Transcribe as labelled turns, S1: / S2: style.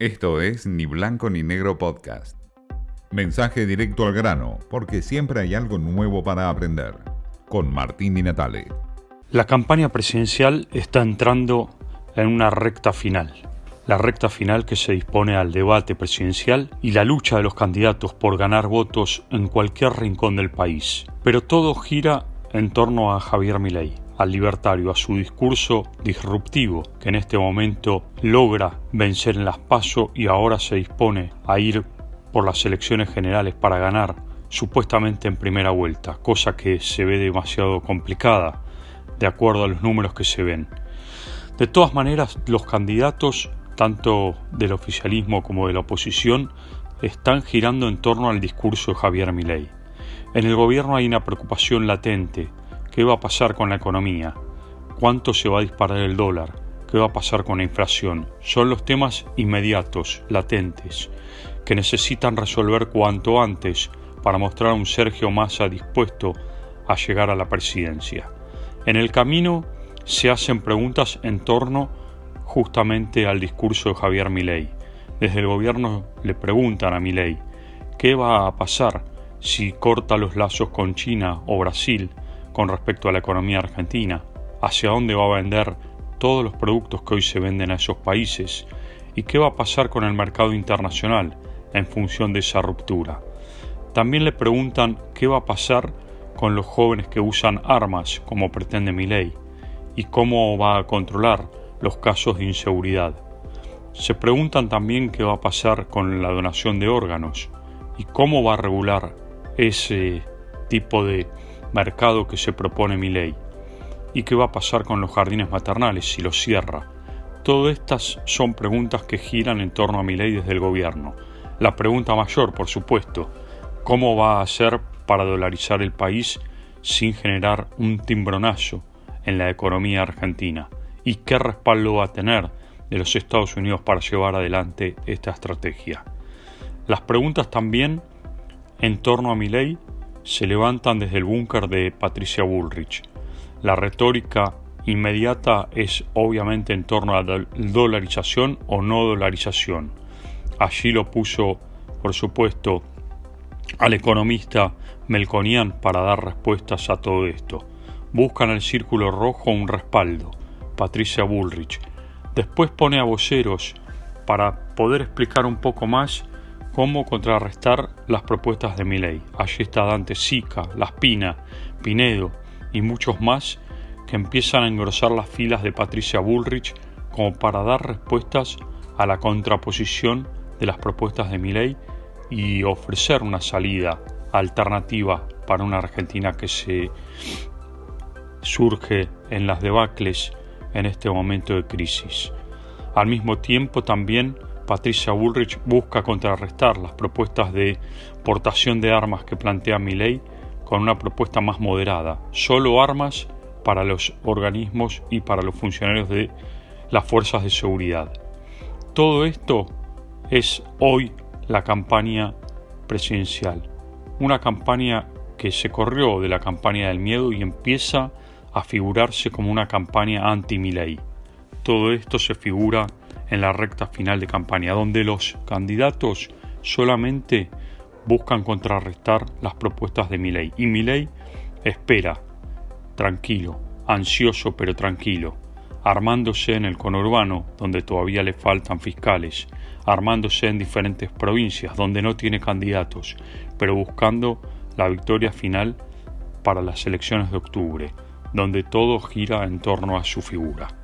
S1: Esto es Ni Blanco ni Negro Podcast. Mensaje directo al grano, porque siempre hay algo nuevo para aprender. Con Martín y Natale.
S2: La campaña presidencial está entrando en una recta final. La recta final que se dispone al debate presidencial y la lucha de los candidatos por ganar votos en cualquier rincón del país. Pero todo gira en torno a Javier Milei al libertario, a su discurso disruptivo, que en este momento logra vencer en las PASO y ahora se dispone a ir por las elecciones generales para ganar supuestamente en primera vuelta, cosa que se ve demasiado complicada de acuerdo a los números que se ven. De todas maneras, los candidatos, tanto del oficialismo como de la oposición, están girando en torno al discurso de Javier Milei. En el gobierno hay una preocupación latente ¿Qué va a pasar con la economía? ¿Cuánto se va a disparar el dólar? ¿Qué va a pasar con la inflación? Son los temas inmediatos, latentes, que necesitan resolver cuanto antes para mostrar a un Sergio Massa dispuesto a llegar a la presidencia. En el camino se hacen preguntas en torno justamente al discurso de Javier Milei. Desde el gobierno le preguntan a Milei qué va a pasar si corta los lazos con China o Brasil con respecto a la economía argentina, hacia dónde va a vender todos los productos que hoy se venden a esos países y qué va a pasar con el mercado internacional en función de esa ruptura. También le preguntan qué va a pasar con los jóvenes que usan armas, como pretende mi ley, y cómo va a controlar los casos de inseguridad. Se preguntan también qué va a pasar con la donación de órganos y cómo va a regular ese tipo de mercado que se propone mi ley. ¿Y qué va a pasar con los jardines maternales si los cierra? Todas estas son preguntas que giran en torno a mi ley desde el gobierno. La pregunta mayor, por supuesto, ¿cómo va a hacer para dolarizar el país sin generar un timbronazo en la economía argentina? ¿Y qué respaldo va a tener de los Estados Unidos para llevar adelante esta estrategia? Las preguntas también en torno a mi ley se levantan desde el búnker de Patricia Bullrich. La retórica inmediata es obviamente en torno a la dolarización o no dolarización. Allí lo puso, por supuesto, al economista Melconian para dar respuestas a todo esto. Buscan el círculo rojo un respaldo, Patricia Bullrich. Después pone a voceros para poder explicar un poco más cómo contrarrestar las propuestas de ley. Allí está Dante Sica, Las Pina, Pinedo y muchos más que empiezan a engrosar las filas de Patricia Bullrich como para dar respuestas a la contraposición de las propuestas de ley y ofrecer una salida alternativa para una Argentina que se surge en las debacles en este momento de crisis. Al mismo tiempo también Patricia Bullrich busca contrarrestar las propuestas de portación de armas que plantea ley con una propuesta más moderada, solo armas para los organismos y para los funcionarios de las fuerzas de seguridad. Todo esto es hoy la campaña presidencial, una campaña que se corrió de la campaña del miedo y empieza a figurarse como una campaña anti-Milei. Todo esto se figura en la recta final de campaña, donde los candidatos solamente buscan contrarrestar las propuestas de Milei. Y Milei espera, tranquilo, ansioso pero tranquilo, armándose en el conurbano, donde todavía le faltan fiscales, armándose en diferentes provincias, donde no tiene candidatos, pero buscando la victoria final para las elecciones de octubre, donde todo gira en torno a su figura.